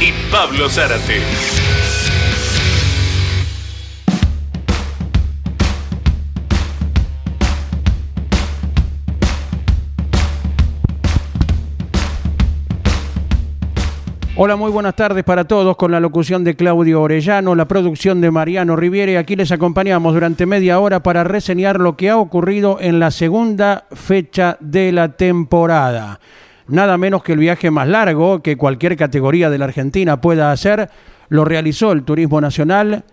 y Pablo Zárate. Hola, muy buenas tardes para todos con la locución de Claudio Orellano, la producción de Mariano Riviere. Aquí les acompañamos durante media hora para reseñar lo que ha ocurrido en la segunda fecha de la temporada. Nada menos que el viaje más largo que cualquier categoría de la Argentina pueda hacer, lo realizó el Turismo Nacional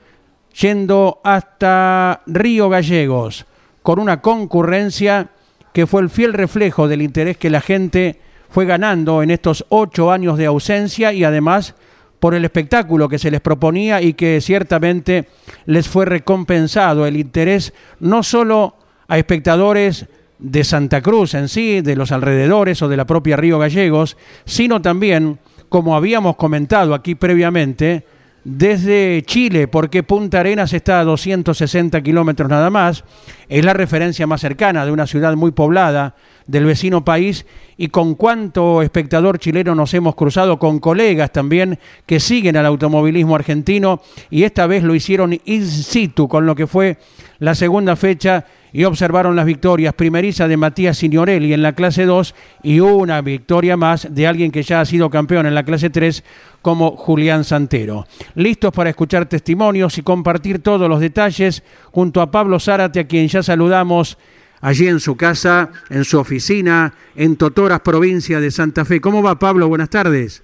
yendo hasta Río Gallegos, con una concurrencia que fue el fiel reflejo del interés que la gente fue ganando en estos ocho años de ausencia y además por el espectáculo que se les proponía y que ciertamente les fue recompensado el interés no solo a espectadores de Santa Cruz en sí, de los alrededores o de la propia Río Gallegos, sino también, como habíamos comentado aquí previamente, desde Chile, porque Punta Arenas está a 260 kilómetros nada más, es la referencia más cercana de una ciudad muy poblada del vecino país y con cuánto espectador chileno nos hemos cruzado con colegas también que siguen al automovilismo argentino y esta vez lo hicieron in situ con lo que fue la segunda fecha y observaron las victorias primeriza de Matías Signorelli en la clase 2 y una victoria más de alguien que ya ha sido campeón en la clase 3 como Julián Santero. Listos para escuchar testimonios y compartir todos los detalles junto a Pablo Zárate a quien ya saludamos allí en su casa, en su oficina, en Totoras, provincia de Santa Fe. ¿Cómo va Pablo? Buenas tardes.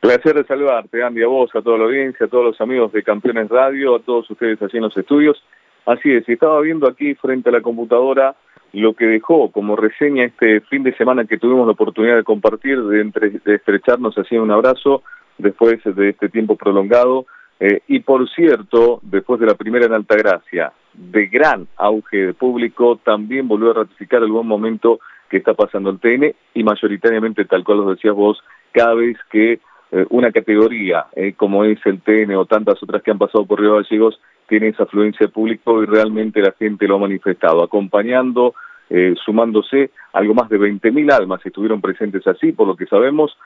Placer de saludarte, Andy, a vos, a toda la audiencia, a todos los amigos de Campeones Radio, a todos ustedes allí en los estudios. Así es, estaba viendo aquí frente a la computadora lo que dejó como reseña este fin de semana que tuvimos la oportunidad de compartir, de, estrecharnos así un abrazo después de este tiempo prolongado. Eh, y por cierto, después de la primera en Altagracia, de gran auge de público, también volvió a ratificar el buen momento que está pasando el TN y mayoritariamente, tal cual lo decías vos, cada vez que eh, una categoría eh, como es el TN o tantas otras que han pasado por Río Gallegos tiene esa afluencia de público y realmente la gente lo ha manifestado, acompañando, eh, sumándose, algo más de 20.000 almas estuvieron presentes así, por lo que sabemos,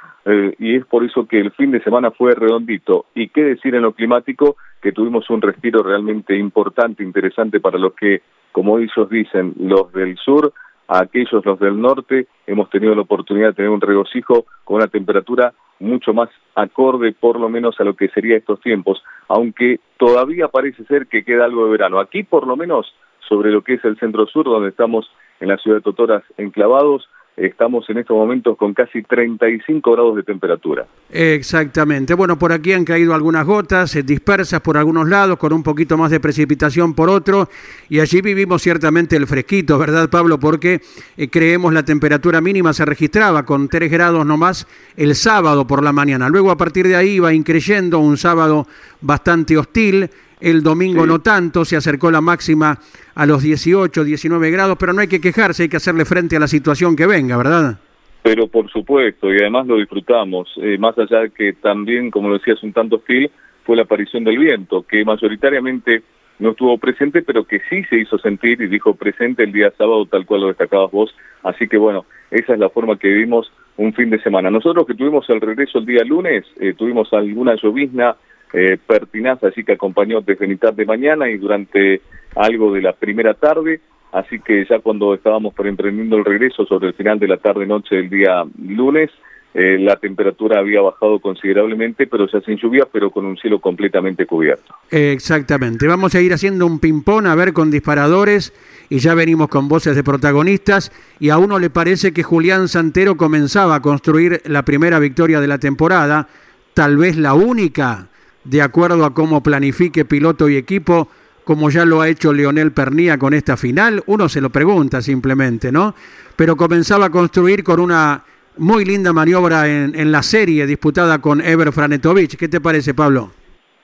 y es por eso que el fin de semana fue redondito. Y qué decir en lo climático, que tuvimos un respiro realmente importante, interesante para los que, como ellos dicen, los del sur, a aquellos los del norte, hemos tenido la oportunidad de tener un regocijo con una temperatura mucho más acorde por lo menos a lo que sería estos tiempos, aunque todavía parece ser que queda algo de verano. Aquí por lo menos sobre lo que es el centro sur, donde estamos en la ciudad de Totoras enclavados, Estamos en estos momentos con casi 35 grados de temperatura. Exactamente. Bueno, por aquí han caído algunas gotas eh, dispersas por algunos lados, con un poquito más de precipitación por otro, y allí vivimos ciertamente el fresquito, ¿verdad, Pablo? Porque eh, creemos la temperatura mínima se registraba con 3 grados nomás el sábado por la mañana. Luego a partir de ahí iba increyendo un sábado bastante hostil el domingo no tanto, se acercó la máxima a los 18, 19 grados, pero no hay que quejarse, hay que hacerle frente a la situación que venga, ¿verdad? Pero por supuesto, y además lo disfrutamos, eh, más allá de que también, como lo decías, un tanto hostil, fue la aparición del viento, que mayoritariamente no estuvo presente, pero que sí se hizo sentir y dijo presente el día sábado, tal cual lo destacabas vos. Así que bueno, esa es la forma que vivimos un fin de semana. Nosotros que tuvimos el regreso el día lunes, eh, tuvimos alguna llovizna eh, pertinaz, así que acompañó desde mitad de mañana y durante algo de la primera tarde, así que ya cuando estábamos emprendiendo el regreso sobre el final de la tarde-noche del día lunes, eh, la temperatura había bajado considerablemente, pero ya sin lluvia, pero con un cielo completamente cubierto. Exactamente. Vamos a ir haciendo un ping-pong, a ver con disparadores, y ya venimos con voces de protagonistas, y a uno le parece que Julián Santero comenzaba a construir la primera victoria de la temporada, tal vez la única de acuerdo a cómo planifique piloto y equipo, como ya lo ha hecho Leonel Pernía con esta final? Uno se lo pregunta simplemente, ¿no? Pero comenzaba a construir con una muy linda maniobra en, en la serie disputada con Ever Franetovic. ¿Qué te parece, Pablo?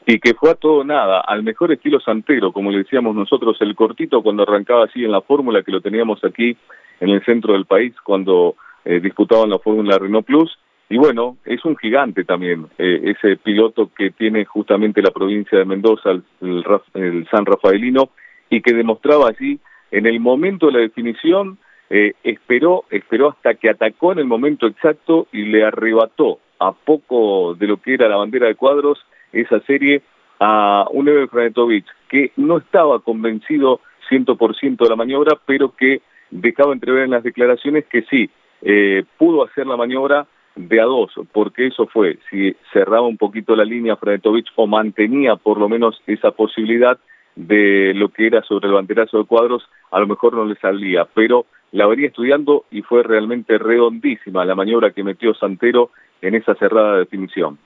y que fue a todo nada, al mejor estilo Santero, como le decíamos nosotros, el cortito cuando arrancaba así en la fórmula que lo teníamos aquí en el centro del país cuando eh, disputaban la Fórmula Renault Plus. Y bueno, es un gigante también, eh, ese piloto que tiene justamente la provincia de Mendoza, el, San Rafaelino, y que demostraba allí en el momento de la definición, eh, esperó, esperó hasta que atacó en el momento exacto y le arrebató a poco de lo que era la bandera de cuadros esa serie a un Ever Franetovic que no estaba convencido 100% de la maniobra, pero que dejaba entrever en las declaraciones que sí, eh, pudo hacer la maniobra de a dos, porque eso fue, si cerraba un poquito la línea Franetovic o mantenía por lo menos esa posibilidad de lo que era sobre el banderazo de cuadros, a lo mejor no le salía, pero la venía estudiando y fue realmente redondísima la maniobra que metió Santero en esa cerrada definición.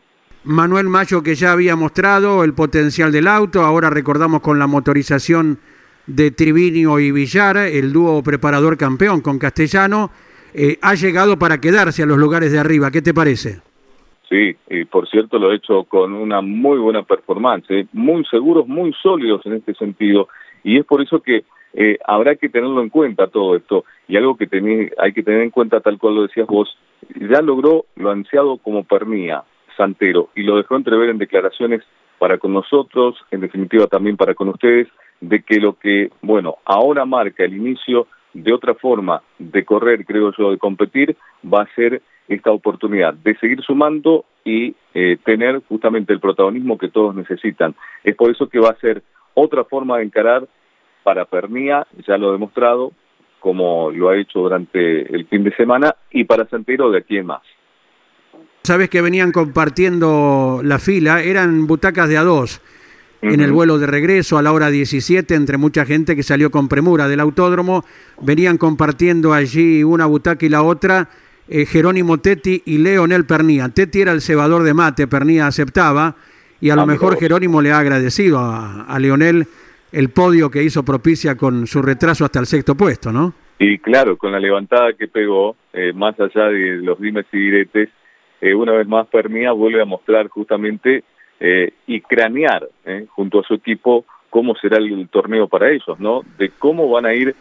Manuel Mayo que ya había mostrado el potencial del auto, ahora recordamos con la motorización de Trivinio y Villar, el dúo preparador campeón con Castellano, eh, ha llegado para quedarse a los lugares de arriba. ¿Qué te parece? Sí, y por cierto lo ha hecho con una muy buena performance, ¿eh? muy seguros, muy sólidos en este sentido, y es por eso que eh, habrá que tenerlo en cuenta todo esto, y algo que hay que tener en cuenta, tal cual lo decías vos, ya logró lo ansiado como Pernía, Santero y lo dejó entrever en declaraciones para con nosotros, en definitiva también para con ustedes, de que lo que, bueno, ahora marca el inicio de otra forma de correr, creo yo, de competir, va a ser esta oportunidad de seguir sumando y eh, tener justamente el protagonismo que todos necesitan. Es por eso que va a ser otra forma de encarar para Pernía, ya lo he demostrado, como lo ha hecho durante el fin de semana, y para Santero de aquí en más. Sabes que venían compartiendo la fila, eran butacas de a dos. En el vuelo de regreso a la hora 17, entre mucha gente que salió con premura del autódromo, venían compartiendo allí una butaca y la otra eh, Jerónimo Tetti y Leonel Pernía. Tetti era el cebador de mate, Pernía aceptaba, y a lo mejor Jerónimo le ha agradecido a, Leonel el podio que hizo propicia con su retraso hasta el sexto puesto, ¿no? Y claro, con la levantada que pegó, eh, más allá de los dimes y diretes, eh, una vez más Pernía vuelve a mostrar justamente eh, y cranear eh, junto a su equipo cómo será el, torneo para ellos, ¿no? De cómo van a ir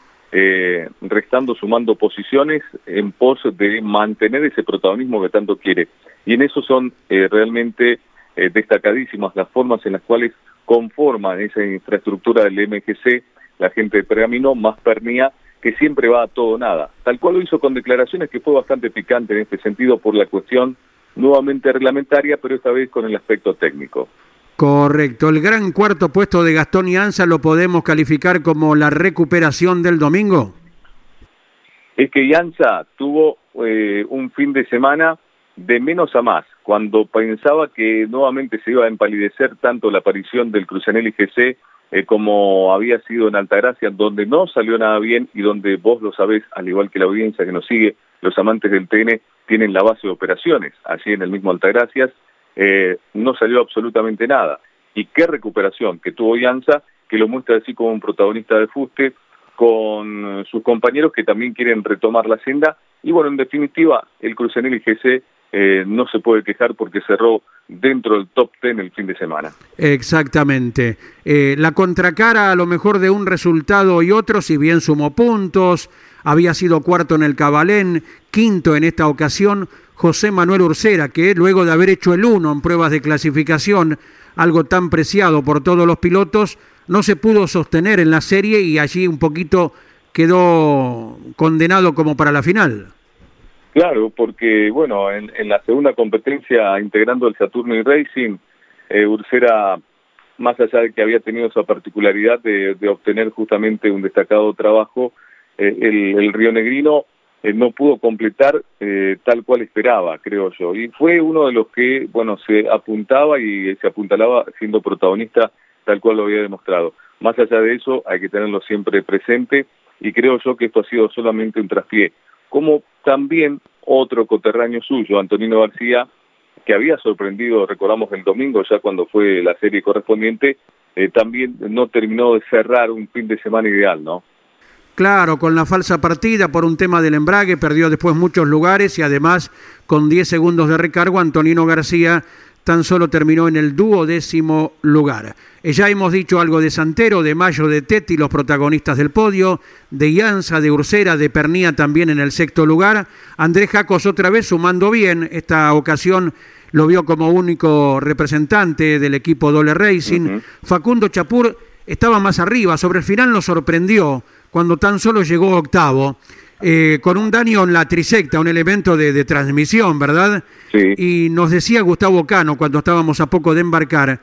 restando, sumando posiciones en pos de mantener ese protagonismo que tanto quiere. Y en eso son realmente destacadísimas las formas en las cuales conforman esa infraestructura del MGC, la gente de Pergamino, más Pernía, que siempre va a todo nada. Tal cual lo hizo con declaraciones que fue bastante picante en este sentido por la cuestión nuevamente reglamentaria, pero esta vez con el aspecto técnico. Correcto. El gran cuarto puesto de Gastón y Anza lo podemos calificar como la recuperación del domingo. Es que Yanza tuvo eh, un fin de semana de menos a más, cuando pensaba que nuevamente se iba a empalidecer tanto la aparición del Cruzanelli GC eh, como había sido en Altagracia, donde no salió nada bien y donde vos lo sabés, al igual que la audiencia que nos sigue, los amantes del TN tienen la base de operaciones, allí en el mismo Altagracias, eh, no salió absolutamente nada. Y qué recuperación que tuvo Yanza, que lo muestra así como un protagonista de fuste, con sus compañeros que también quieren retomar la senda. Y bueno, en definitiva, el Crucenel GC eh, no se puede quejar porque cerró dentro del top ten el fin de semana. Exactamente. Eh, la contracara a lo mejor de un resultado y otro, si bien sumó puntos, había sido cuarto en el Cabalén, quinto en esta ocasión, José Manuel Ursera, que luego de haber hecho el uno en pruebas de clasificación, algo tan preciado por todos los pilotos, no se pudo sostener en la serie y allí un poquito quedó condenado como para la final. Claro, porque bueno, en, la segunda competencia integrando el Saturno y Racing, eh, Ursera, más allá de que había tenido esa particularidad de, obtener justamente un destacado trabajo, eh, el, Río Negrino eh, no pudo completar tal cual esperaba, creo yo. Y fue uno de los que, bueno, se apuntaba y se apuntalaba siendo protagonista tal cual lo había demostrado. Más allá de eso, hay que tenerlo siempre presente y creo yo que esto ha sido solamente un traspié como también otro coterráneo suyo, Antonino García, que había sorprendido, recordamos el domingo ya cuando fue la serie correspondiente, eh, también no terminó de cerrar un fin de semana ideal, ¿no? Claro, con la falsa partida por un tema del embrague, perdió después muchos lugares y además con 10 segundos de recargo, Antonino García tan solo terminó en el duodécimo lugar. Eh, ya hemos dicho algo de Santero, de Mayo, de Teti, los protagonistas del podio, de Ianza, de Ursera, de Pernía también en el sexto lugar. Andrés Jacos otra vez sumando bien, esta ocasión lo vio como único representante del equipo Dole Racing. Facundo Chapur estaba más arriba, sobre el final nos sorprendió cuando tan solo llegó octavo. Eh, con un daño en la trisecta, un elemento de, transmisión, ¿verdad? Sí. Y nos decía Gustavo Cano cuando estábamos a poco de embarcar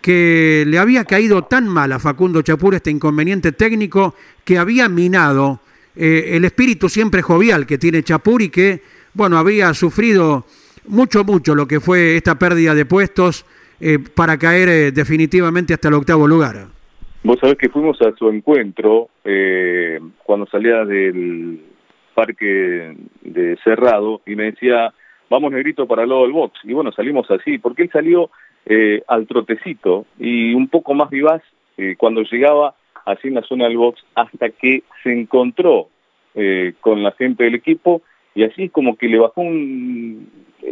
que le había caído tan mal a Facundo Chapur este inconveniente técnico que había minado eh, el espíritu siempre jovial que tiene Chapur y que, bueno, había sufrido mucho, mucho lo que fue esta pérdida de puestos eh, para caer definitivamente hasta el octavo lugar. Vos sabés que fuimos a su encuentro cuando salía del, parque de Cerrado y me decía, vamos negrito para el lado del box. Y bueno, salimos así, porque él salió eh, al trotecito y un poco más vivaz eh, cuando llegaba así en la zona del box hasta que se encontró eh, con la gente del equipo y así como que le bajó un,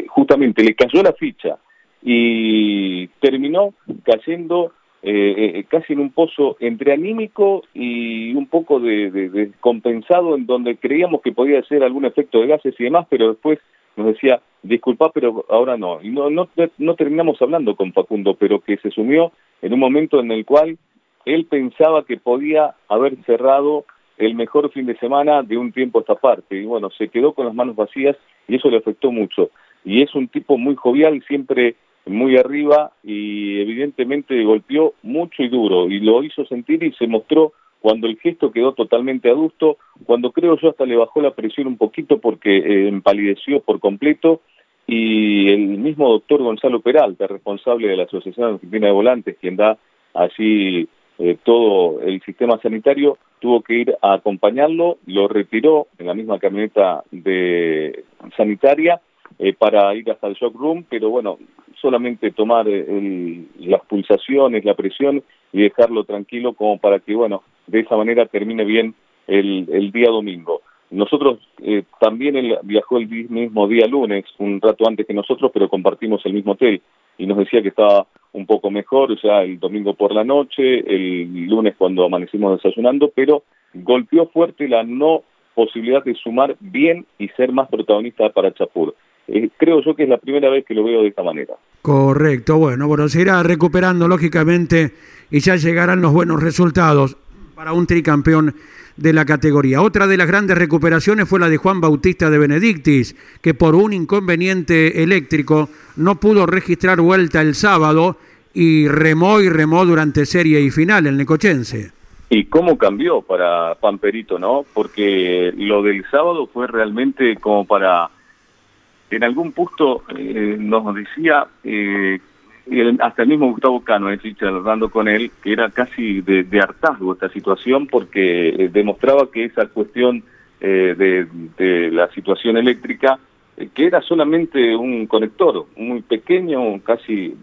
justamente le cayó la ficha y terminó cayendo eh, eh, casi en un pozo entre anímico y un poco de, descompensado en donde creíamos que podía ser algún efecto de gases y demás, pero después nos decía, disculpa, pero ahora no. Y no, no, no terminamos hablando con Facundo, pero que se sumió en un momento en el cual él pensaba que podía haber cerrado el mejor fin de semana de un tiempo a esta parte. Y bueno, se quedó con las manos vacías y eso le afectó mucho. Y es un tipo muy jovial, siempre muy arriba y evidentemente golpeó mucho y duro y lo hizo sentir y se mostró cuando el gesto quedó totalmente adusto, cuando creo yo hasta le bajó la presión un poquito porque eh, empalideció por completo y el mismo doctor Gonzalo Peralta, responsable de la Asociación Argentina de Volantes, quien da así eh, todo el sistema sanitario, tuvo que ir a acompañarlo, lo retiró en la misma camioneta de sanitaria eh, para ir hasta el shock room, pero bueno, solamente tomar eh, las pulsaciones, la presión y dejarlo tranquilo como para que, bueno, de esa manera termine bien el, día domingo. Nosotros eh, también él viajó el mismo día lunes, un rato antes que nosotros, pero compartimos el mismo hotel y nos decía que estaba un poco mejor, ya el domingo por la noche, el lunes cuando amanecimos desayunando, pero golpeó fuerte la no posibilidad de sumar bien y ser más protagonista para Chapur. Eh, creo yo que es la primera vez que lo veo de esta manera. Correcto, bueno, bueno, se irá recuperando lógicamente y ya llegarán los buenos resultados para un tricampeón de la categoría. Otra de las grandes recuperaciones fue la de Juan Bautista de Benedictis, que por un inconveniente eléctrico no pudo registrar vuelta el sábado y remó y remó durante serie y final el Necochense. Y cómo cambió para Pamperito, ¿no? Porque lo del sábado fue realmente como para en algún punto eh, nos decía, eh, hasta el mismo Gustavo Cano, eh, hablando con él, que era casi de, hartazgo esta situación porque eh, demostraba que esa cuestión de, de, la situación eléctrica, que era solamente un conector muy pequeño, casi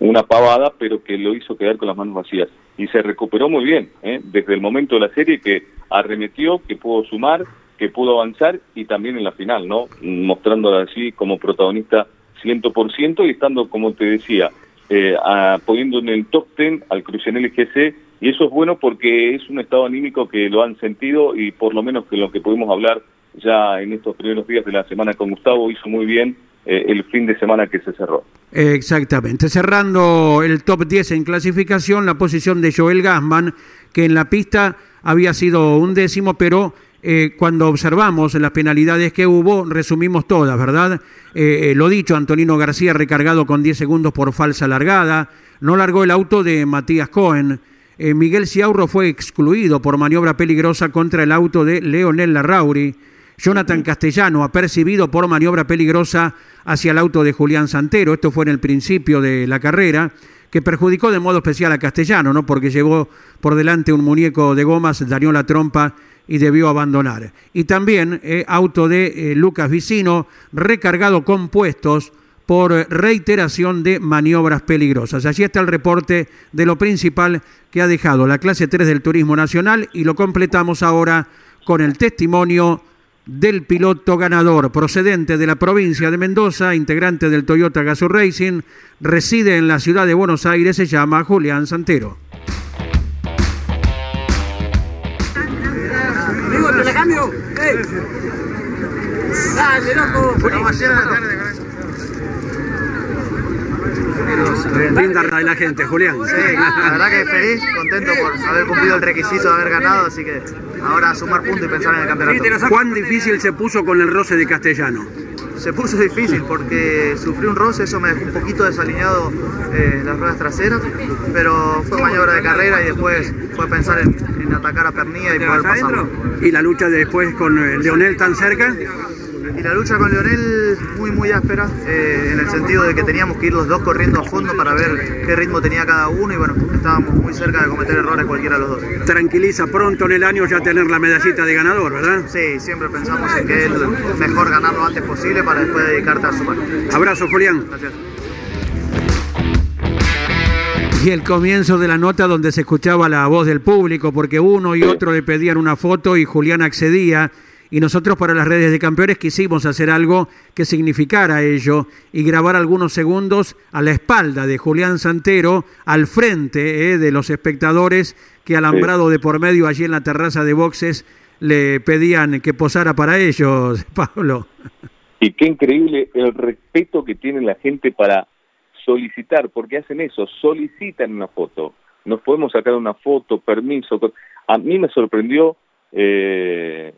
una pavada, pero que lo hizo quedar con las manos vacías. Y se recuperó muy bien, desde el momento de la serie que arremetió, que pudo sumar, que pudo avanzar y también en la final, ¿no? Mostrándola así como protagonista 100% y estando, como te decía, eh, poniendo en el top 10 al Crucianel GC y eso es bueno porque es un estado anímico que lo han sentido y por lo menos que lo que pudimos hablar ya en estos primeros días de la semana con Gustavo hizo muy bien eh, el fin de semana que se cerró. Exactamente, cerrando el top 10 en clasificación, la posición de Joel Gassman, que en la pista había sido un décimo, pero eh, cuando observamos las penalidades que hubo, resumimos todas, ¿verdad? Eh, eh, lo dicho, Antonino García recargado con 10 segundos por falsa largada, no largó el auto de Matías Cohen. Miguel Ciaurro fue excluido por maniobra peligrosa contra el auto de Leonel Larrauri. Jonathan Castellano apercibido por maniobra peligrosa hacia el auto de Julián Santero. Esto fue en el principio de la carrera, que perjudicó de modo especial a Castellano, ¿no? Porque llevó por delante un muñeco de gomas, dañó la trompa y debió abandonar. Y también eh, auto de eh, Lucas Vicino, recargado con puestos por reiteración de maniobras peligrosas. Allí está el reporte de lo principal que ha dejado la clase 3 del Turismo Nacional y lo completamos ahora con el testimonio del piloto ganador procedente de la provincia de Mendoza, integrante del Toyota Gazoo Racing, reside en la ciudad de Buenos Aires, se llama Julián Santero. Linda de la gente, Julián. Sí, la verdad que feliz, contento por haber cumplido el requisito de haber ganado, así que ahora sumar puntos y pensar en el campeonato. ¿Cuán difícil se puso con el roce de Castellano? Se puso difícil porque sufrí un roce, eso me dejó un poquito desalineado eh, las ruedas traseras, pero fue maniobra de carrera y después fue pensar en, atacar a Pernilla y poder pasarlo. ¿Y la lucha después con eh, Leonel tan cerca? Y la lucha con Leonel muy muy áspera, eh, en el sentido de que teníamos que ir los dos corriendo a fondo para ver qué ritmo tenía cada uno y bueno, estábamos muy cerca de cometer errores cualquiera de los dos. Tranquiliza pronto en el año ya tener la medallita de ganador, ¿verdad? Sí, siempre pensamos en que es mejor ganar lo antes posible para después dedicarte a sumar. Abrazo Julián. Gracias. Y el comienzo de la nota donde se escuchaba la voz del público, porque uno y otro le pedían una foto y Julián accedía y nosotros para las redes de campeones quisimos hacer algo que significara ello y grabar algunos segundos a la espalda de Julián Santero, al frente eh, de los espectadores que alambrado de por medio allí en la terraza de boxes le pedían que posara para ellos, Pablo. Y qué increíble el respeto que tiene la gente para solicitar, porque hacen eso, solicitan una foto. Nos podemos sacar una foto, permiso. A mí me sorprendió eh,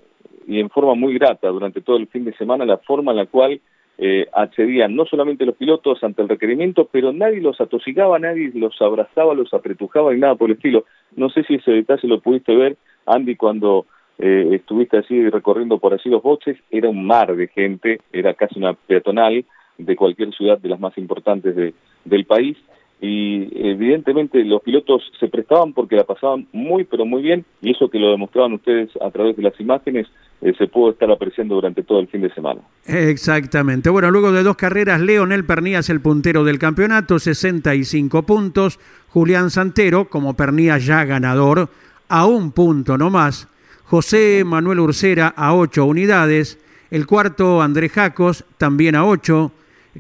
y en forma muy grata durante todo el fin de semana la forma en la cual eh, accedían no solamente los pilotos ante el requerimiento, pero nadie los atosigaba, nadie los abrazaba, los apretujaba y nada por el estilo. No sé si ese detalle lo pudiste ver, Andy, cuando eh, estuviste así recorriendo por así los boxes, era un mar de gente, era casi una peatonal de cualquier ciudad de las más importantes de, del país, y evidentemente los pilotos se prestaban porque la pasaban muy pero muy bien y eso que lo demostraban ustedes a través de las imágenes eh, se pudo estar apreciando durante todo el fin de semana. Exactamente. Bueno, luego de dos carreras, Leonel Pernías el puntero del campeonato, 65 puntos. Julián Santero, como Pernías ya ganador, a un punto no más. José Manuel Ursera a ocho unidades. El cuarto, Andrés Jacos, también a ocho.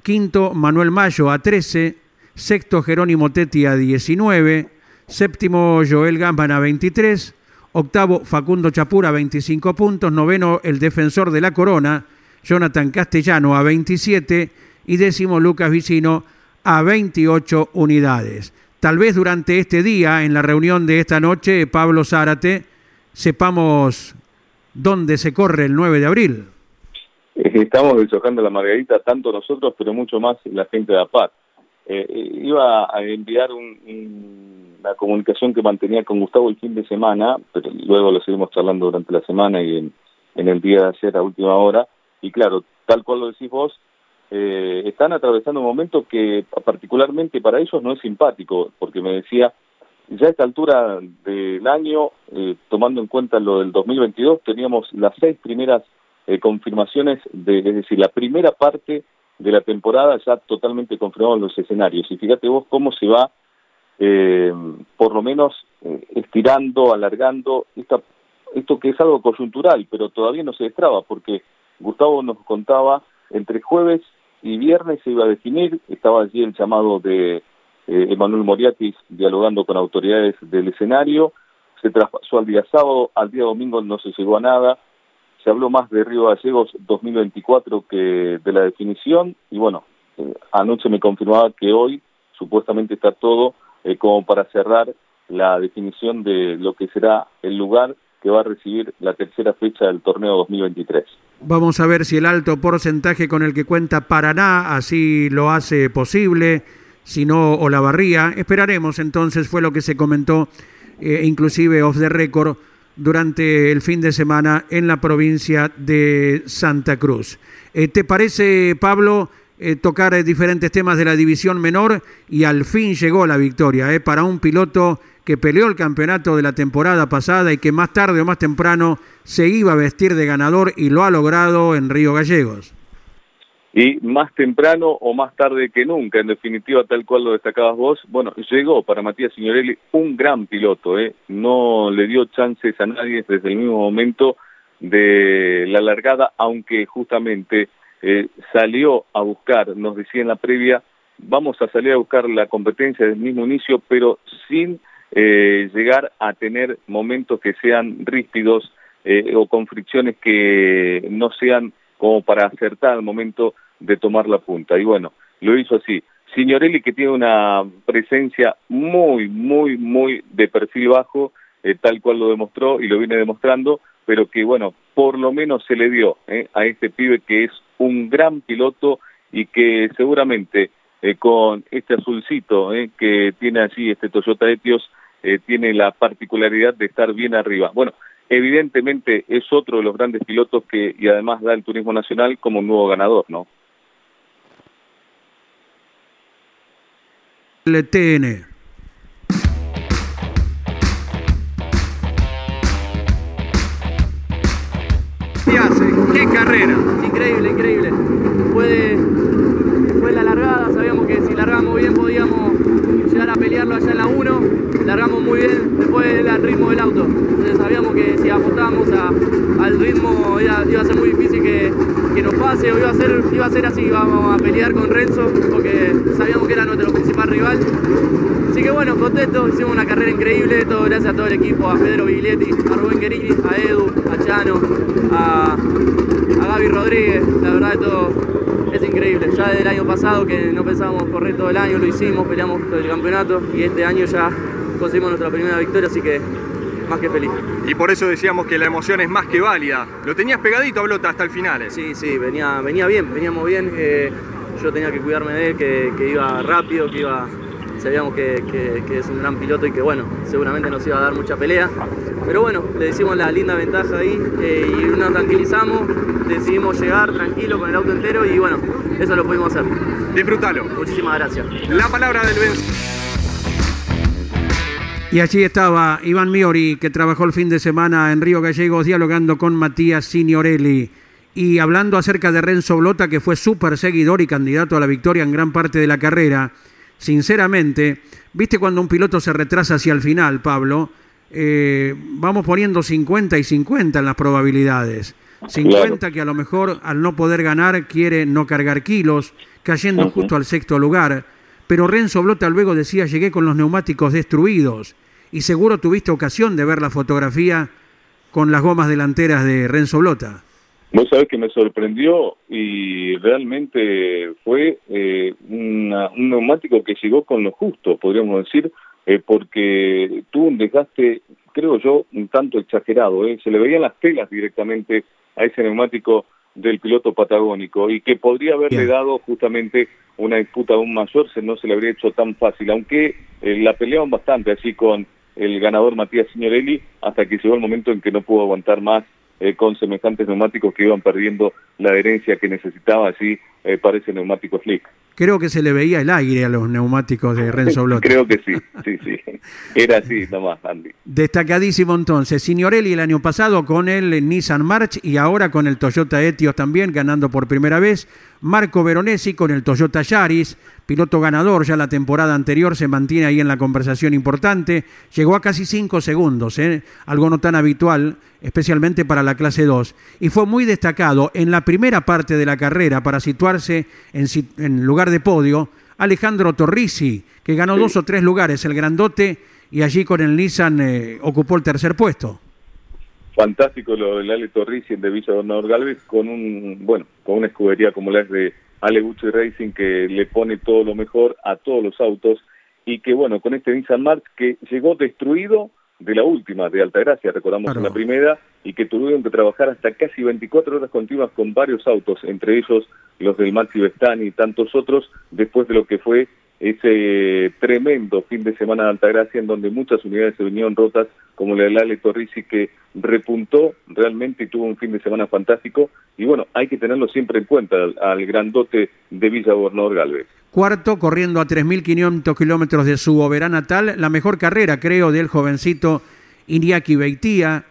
Quinto, Manuel Mayo a trece sexto Jerónimo Tetti a 19, séptimo Joel Gambana a 23, octavo Facundo Chapura a 25 puntos, noveno el defensor de la corona, Jonathan Castellano a 27 y décimo Lucas Vicino a 28 unidades. Tal vez durante este día, en la reunión de esta noche, Pablo Zárate, sepamos dónde se corre el 9 de abril. Estamos deshojando la margarita, tanto nosotros, pero mucho más la gente de APAT. Eh, iba a enviar una comunicación que mantenía con Gustavo el fin de semana, pero luego lo seguimos charlando durante la semana y en, el día de ayer a última hora. Y claro, tal cual lo decís vos, eh, están atravesando un momento que particularmente para ellos no es simpático, porque me decía, ya a esta altura del año, eh, tomando en cuenta lo del 2022, teníamos las seis primeras confirmaciones, de, es decir, la primera parte de la temporada ya totalmente confirmado en los escenarios. Y fíjate vos cómo se va, eh, por lo menos, eh, estirando, alargando esta, esto que es algo coyuntural, pero todavía no se destraba, porque Gustavo nos contaba, entre jueves y viernes se iba a definir, estaba allí el llamado de eh, Emanuel Moriatis dialogando con autoridades del escenario, se traspasó al día sábado, al día domingo no se llegó a nada, se habló más de Río Gallegos 2024 que de la definición y bueno, eh, anoche me confirmaba que hoy supuestamente está todo eh, como para cerrar la definición de lo que será el lugar que va a recibir la tercera fecha del torneo 2023. Vamos a ver si el alto porcentaje con el que cuenta Paraná así lo hace posible, si no Olavarría. Esperaremos entonces, fue lo que se comentó, eh, inclusive off the record, durante el fin de semana en la provincia de Santa Cruz. Eh, ¿Te parece, Pablo, eh, tocar eh, diferentes temas de la división menor y al fin llegó la victoria para un piloto que peleó el campeonato de la temporada pasada y que más tarde o más temprano se iba a vestir de ganador y lo ha logrado en Río Gallegos? Y más temprano o más tarde que nunca, en definitiva, tal cual lo destacabas vos, bueno, llegó para Matías Signorelli un gran piloto, ¿eh? no le dio chances a nadie desde el mismo momento de la largada, aunque justamente eh, salió a buscar, nos decía en la previa, vamos a salir a buscar la competencia del mismo inicio, pero sin eh, llegar a tener momentos que sean ríspidos eh, o con fricciones que no sean como para acertar al momento de tomar la punta. Y bueno, lo hizo así. Signorelli que tiene una presencia muy, muy, muy de perfil bajo, tal cual lo demostró y lo viene demostrando, pero que bueno, por lo menos se le dio eh, a este pibe que es un gran piloto y que seguramente eh, con este azulcito eh, que tiene allí este Toyota Etios, tiene la particularidad de estar bien arriba. Bueno, evidentemente es otro de los grandes pilotos que y además da el turismo nacional como un nuevo ganador, ¿no? Le tiene qué carrera. Increíble, increíble. Fue, fue la largada, sabíamos que si largamos bien podíamos llegar a pelearlo allá en la 1. Largamos muy bien, después el ritmo del auto. Entonces sabíamos que si apostábamos al ritmo iba, a ser muy difícil que, nos pase o iba a, ser, iba a ser así, íbamos a pelear con Renzo porque sabíamos que era nuestro principal rival. Así que bueno, contentos, hicimos una carrera increíble, todo gracias a todo el equipo, a Pedro Viglietti, a Rubén Guerini, a Edu, a Chano, a, a Gaby Rodríguez, la verdad esto es increíble. Ya desde el año pasado que no pensábamos correr todo el año, lo hicimos, peleamos todo el campeonato y este año ya conseguimos nuestra primera victoria, así que más que feliz. Y por eso decíamos que la emoción es más que válida. Lo tenías pegadito a Blota hasta el final. ¿eh? Sí, sí, venía, venía bien, veníamos bien. Eh, yo tenía que cuidarme de él, que, que iba rápido, que iba sabíamos que, que, es un gran piloto y que bueno, seguramente nos iba a dar mucha pelea. Pero bueno, le decimos la linda ventaja ahí eh, y nos tranquilizamos, decidimos llegar tranquilo con el auto entero y bueno, eso lo pudimos hacer. Disfrútalo. Muchísimas gracias. La palabra del Ben. Y allí estaba Iván Miori, que trabajó el fin de semana en Río Gallegos dialogando con Matías Signorelli y hablando acerca de Renzo Blota, que fue súper seguidor y candidato a la victoria en gran parte de la carrera sinceramente, viste cuando un piloto se retrasa hacia el final, Pablo, eh, vamos poniendo 50 y 50 en las probabilidades. 50 que a lo mejor al no poder ganar quiere no cargar kilos, cayendo justo al sexto lugar. Pero Renzo Blota luego decía, llegué con los neumáticos destruidos. Y seguro tuviste ocasión de ver la fotografía con las gomas delanteras de Renzo Blota. Vos sabés que me sorprendió y realmente fue eh, un neumático que llegó con lo justo, podríamos decir, eh, porque tuvo un desgaste, creo yo, un tanto exagerado. Eh. Se le veían las telas directamente a ese neumático del piloto patagónico y que podría haberle dado justamente una disputa aún mayor, si no se le habría hecho tan fácil, aunque la peleaban bastante así con el ganador Matías Signorelli hasta que llegó el momento en que no pudo aguantar más eh, con semejantes neumáticos que iban perdiendo la adherencia que necesitaba, así eh, parece neumático slick. Creo que se le veía el aire a los neumáticos de Renzo Blota. Creo que sí, sí, sí. Era así nomás, Andy. Destacadísimo entonces. Signorelli el año pasado con el Nissan March y ahora con el Toyota Etios también, ganando por primera vez. Marco Veronesi con el Toyota Yaris, piloto ganador ya la temporada anterior, se mantiene ahí en la conversación importante. Llegó a casi cinco segundos, ¿eh? algo no tan habitual, especialmente para la clase 2. Y fue muy destacado en la primera parte de la carrera para situarse en, en lugar de podio Alejandro Torrisi, que ganó dos o tres lugares, el grandote, y allí con el Nissan eh, ocupó el tercer puesto fantástico lo del Ale Torrisi de Villa Gobernador Galvez con un, bueno, con una escudería como la es de Ale Gucci Racing que le pone todo lo mejor a todos los autos y que bueno, con este Nissan March que llegó destruido de la última, de Altagracia, recordamos en la primera, y que tuvieron que trabajar hasta casi 24 horas continuas con varios autos, entre ellos los del Maxi Vestani y tantos otros, después de lo que fue ese tremendo fin de semana de Altagracia en donde muchas unidades se vinieron rotas, como la del Ale Torrisi que repuntó realmente y tuvo un fin de semana fantástico. Y bueno, hay que tenerlo siempre en cuenta al, grandote de Villa Gobernador Galvez. Cuarto, corriendo a 3.500 kilómetros de su Oberá natal, la mejor carrera, creo, del jovencito Iñaki Beitía,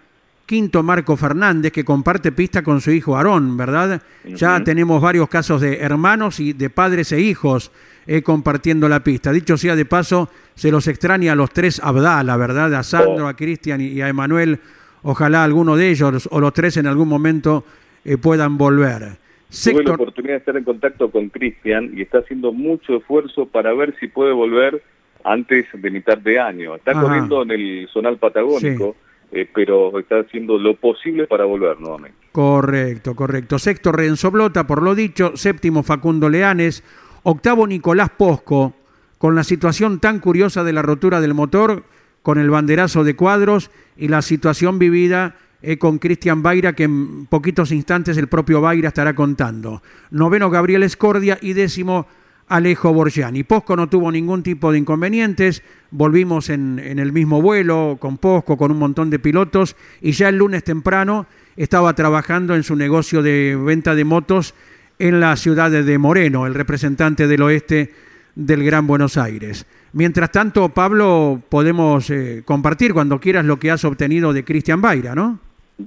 Quinto Marco Fernández, que comparte pista con su hijo Aarón, ¿verdad? Ya tenemos varios casos de hermanos y de padres e hijos eh, compartiendo la pista. Dicho sea de paso, se los extraña a los tres Abdala, ¿verdad? A Sandro, a Cristian y a Emanuel. Ojalá alguno de ellos o los tres en algún momento eh, puedan volver. Tuve la Sector, oportunidad de estar en contacto con Cristian y está haciendo mucho esfuerzo para ver si puede volver antes de mitad de año. Está Ajá. corriendo en el zonal patagónico, eh, pero está haciendo lo posible para volver nuevamente. Correcto, correcto. Sexto Renzo Blota, por lo dicho. Séptimo Facundo Leanes. Octavo Nicolás Posco, con la situación tan curiosa de la rotura del motor, con el banderazo de cuadros y la situación vivida eh, con Cristian Baira, que en poquitos instantes el propio Baira estará contando. Noveno Gabriel Escordia y décimo Alejo Borgiani. Posco no tuvo ningún tipo de inconvenientes, volvimos en, en el mismo vuelo con Posco, con un montón de pilotos, y ya el lunes temprano estaba trabajando en su negocio de venta de motos en la ciudad de Moreno, el representante del oeste del Gran Buenos Aires. Mientras tanto, Pablo, podemos eh, compartir cuando quieras lo que has obtenido de Cristian Baira, ¿no?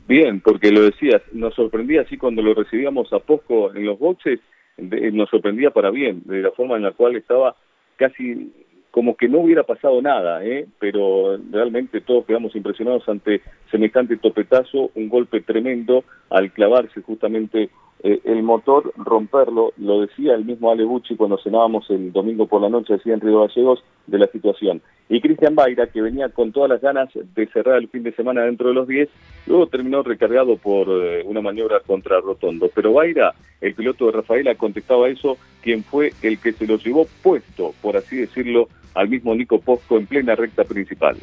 Bien, porque lo decías, nos sorprendía así cuando lo recibíamos a Posco en los boxes, de- nos sorprendía para bien, de la forma en la cual estaba casi como que no hubiera pasado nada, ¿eh? pero realmente todos quedamos impresionados ante semejante topetazo, un golpe tremendo al clavarse justamente eh, el motor, romperlo, lo decía el mismo Ale Bucci cuando cenábamos el domingo por la noche, decía en Río Gallegos, de la situación. Y Cristian Baira, que venía con todas las ganas de cerrar el fin de semana dentro de los 10, luego terminó recargado por eh, una maniobra contra Rotondo. Pero Baira, el piloto de Rafaela, contestaba eso, quien fue el que se lo llevó puesto, por así decirlo, al mismo Nico Posco en plena recta principal.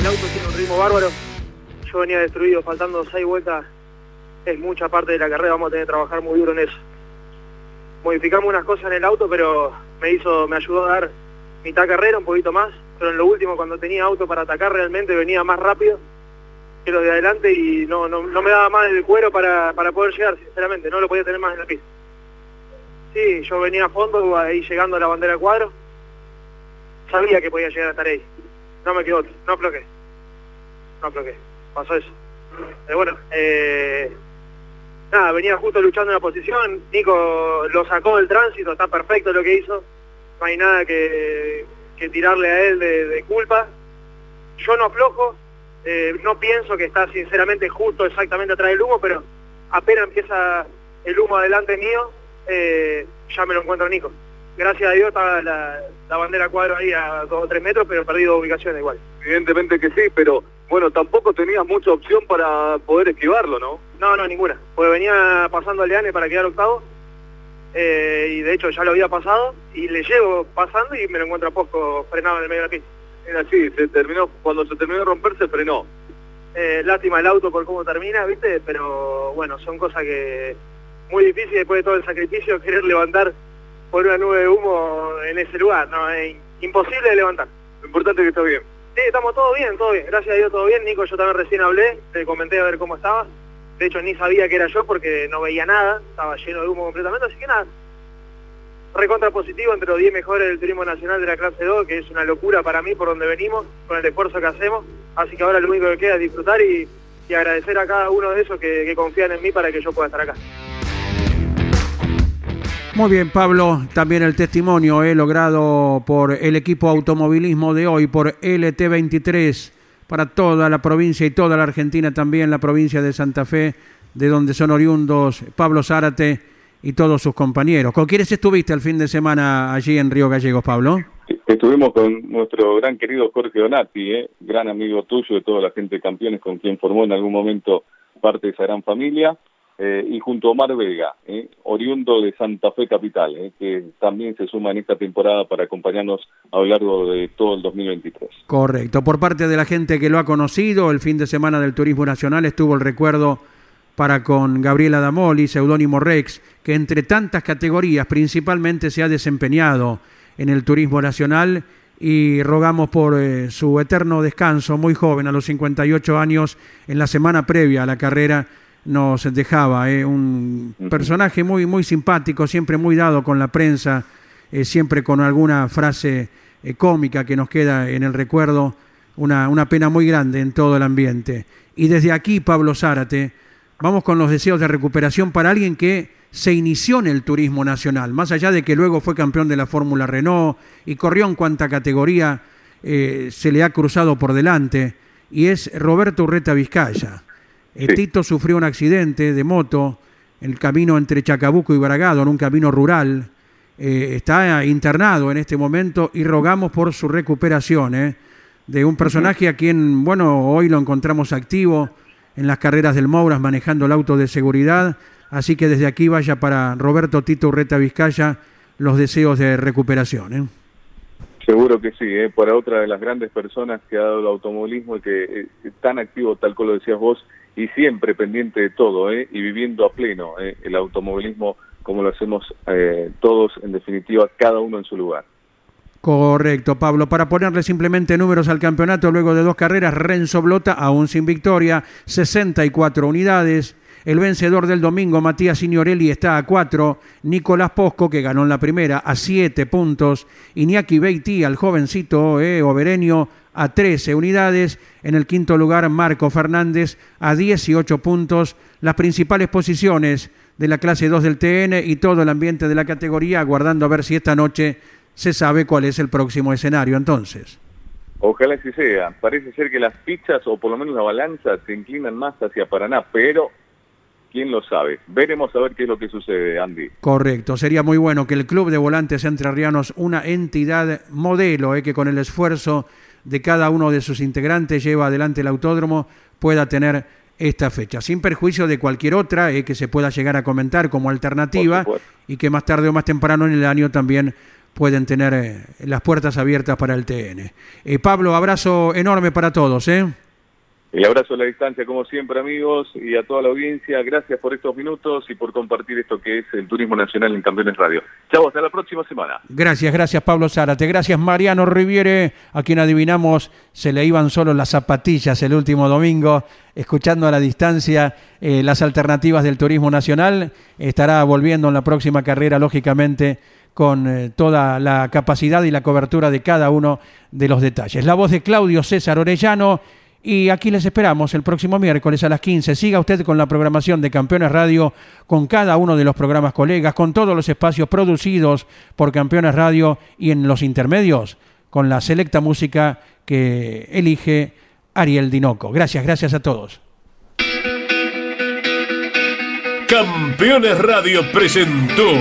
El auto tiene un ritmo bárbaro. Yo venía destruido, faltando seis vueltas. Es mucha parte de la carrera, vamos a tener que trabajar muy duro en eso. Modificamos unas cosas en el auto, pero me hizo, me ayudó a dar mitad carrera, un poquito más. Pero en lo último, cuando tenía auto para atacar, realmente venía más rápido que los de adelante y no, no, me daba más el cuero para, para poder llegar, sinceramente. No lo podía tener más en la pista. Sí, yo venía a fondo, ahí llegando a la bandera de cuadro. Sabía que podía llegar a estar ahí. No me quedó no bloqueé. No bloqueé. Pasó eso. Pero bueno, eh, nada, venía justo luchando en la posición. Nico lo sacó del tránsito, está perfecto lo que hizo. No hay nada que, que tirarle a él de, culpa. Yo no aflojo, eh, no pienso que está sinceramente justo exactamente atrás del humo, pero apenas empieza el humo adelante mío, eh, ya me lo encuentro Nico. Gracias a Dios estaba la, la bandera cuadro ahí a dos o tres metros, pero perdí dos ubicaciones igual. Evidentemente que sí, pero bueno, tampoco tenías mucha opción para poder esquivarlo, ¿no? No, no, ninguna. Porque venía pasando Leane para quedar octavo. eh, y de hecho ya lo había pasado. Y le llevo pasando y me lo encuentro a poco frenado en el medio de la pista. Era así, se terminó, cuando se terminó de romper se frenó. Eh, lástima el auto por cómo termina, ¿viste? Pero bueno, son cosas que muy difíciles después de todo el sacrificio querer levantar por una nube de humo en ese lugar. No, es imposible de levantar. Lo importante es que está bien. Sí, estamos todo bien, todo bien. Gracias a Dios todo bien. Nico, yo también recién hablé, te comenté a ver cómo estaba. De hecho, ni sabía que era yo porque no veía nada, estaba lleno de humo completamente, así que nada. Recontra positivo entre los 10 mejores del turismo nacional de la clase 2, que es una locura para mí por donde venimos, con el esfuerzo que hacemos. Así que ahora lo único que queda es disfrutar y, y agradecer a cada uno de esos que, que confían en mí para que yo pueda estar acá. Muy bien, Pablo. También el testimonio he logrado por el equipo automovilismo de hoy, por LT23, para toda la provincia y toda la Argentina, también la provincia de Santa Fe, de donde son oriundos Pablo Zárate y todos sus compañeros. ¿Con quiénes estuviste el fin de semana allí en Río Gallegos, Pablo? Estuvimos con nuestro gran querido Jorge Donati, ¿eh? gran amigo tuyo de toda la gente de campeones con quien formó en algún momento parte de esa gran familia, eh, y junto a Omar Vega, ¿eh? oriundo de Santa Fe Capital, ¿eh? que también se suma en esta temporada para acompañarnos a lo largo de todo el 2023. Correcto. Por parte de la gente que lo ha conocido, el fin de semana del Turismo Nacional estuvo el recuerdo para con Gabriela Damoli, seudónimo Rex, que entre tantas categorías principalmente se ha desempeñado en el Turismo Nacional y rogamos por su eterno descanso, muy joven, a los 58 años, en la semana previa a la carrera nos dejaba eh, un personaje muy, muy simpático, siempre muy dado con la prensa, eh, siempre con alguna frase eh, cómica que nos queda en el recuerdo una, una pena muy grande en todo el ambiente. Y desde aquí, Pablo Zárate, vamos con los deseos de recuperación para alguien que se inició en el turismo nacional, más allá de que luego fue campeón de la Fórmula Renault y corrió en cuanta categoría eh, se le ha cruzado por delante, y es Roberto Urreta Vizcaya. Eh, Tito sufrió un accidente de moto en el camino entre Chacabuco y Bragado, en un camino rural. Eh, está internado en este momento y rogamos por su recuperación de un personaje a quien, bueno, hoy lo encontramos activo en las carreras del Mouras manejando el auto de seguridad. Así que desde aquí vaya para Roberto Tito Urreta Vizcaya los deseos de recuperación. ¿eh? Seguro que sí, ¿eh? para otra de las grandes personas que ha dado el automovilismo y que eh, es tan activo, tal como lo decías vos, y siempre pendiente de todo, ¿eh? y viviendo a pleno ¿eh? el automovilismo como lo hacemos eh, todos, en definitiva, cada uno en su lugar. Correcto, Pablo. Para ponerle simplemente números al campeonato, luego de dos carreras, Renzo Blota, aún sin victoria, 64 unidades. El vencedor del domingo, Matías Signorelli, está a 4. Nicolás Posco, que ganó en la primera, a 7 puntos. Iñaki Beiti, al jovencito eh, Obereño, a 13 unidades. En el quinto lugar, Marco Fernández, a 18 puntos. Las principales posiciones de la clase 2 del TN y todo el ambiente de la categoría, aguardando a ver si esta noche se sabe cuál es el próximo escenario entonces. Ojalá así sea. Parece ser que las fichas, o por lo menos la balanza, se inclinan más hacia Paraná, pero quién lo sabe. Veremos a ver qué es lo que sucede, Andy. Correcto, sería muy bueno que el Club de Volantes Entrerrianos, una entidad modelo, eh, que con el esfuerzo de cada uno de sus integrantes lleva adelante el autódromo, pueda tener esta fecha, sin perjuicio de cualquier otra eh, que se pueda llegar a comentar como alternativa y que más tarde o más temprano en el año también pueden tener eh, las puertas abiertas para el TN. Eh, Pablo, abrazo enorme para todos. ¿eh? El abrazo a la distancia, como siempre, amigos, y a toda la audiencia. Gracias por estos minutos y por compartir esto que es el Turismo Nacional en Campeones Radio. Chao, hasta la próxima semana. Gracias, gracias, Pablo Zárate. Gracias, Mariano Riviere, a quien adivinamos se le iban solo las zapatillas el último domingo, escuchando a la distancia eh, las alternativas del Turismo Nacional. Estará volviendo en la próxima carrera, lógicamente con eh, toda la capacidad y la cobertura de cada uno de los detalles. La voz de Claudio César Orellano y aquí les esperamos el próximo miércoles a las 15. Siga usted con la programación de Campeones Radio, con cada uno de los programas colegas, con todos los espacios producidos por Campeones Radio y en los intermedios, con la selecta música que elige Ariel Dinoco. Gracias, gracias a todos. Campeones Radio presentó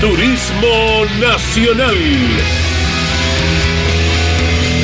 Turismo Nacional.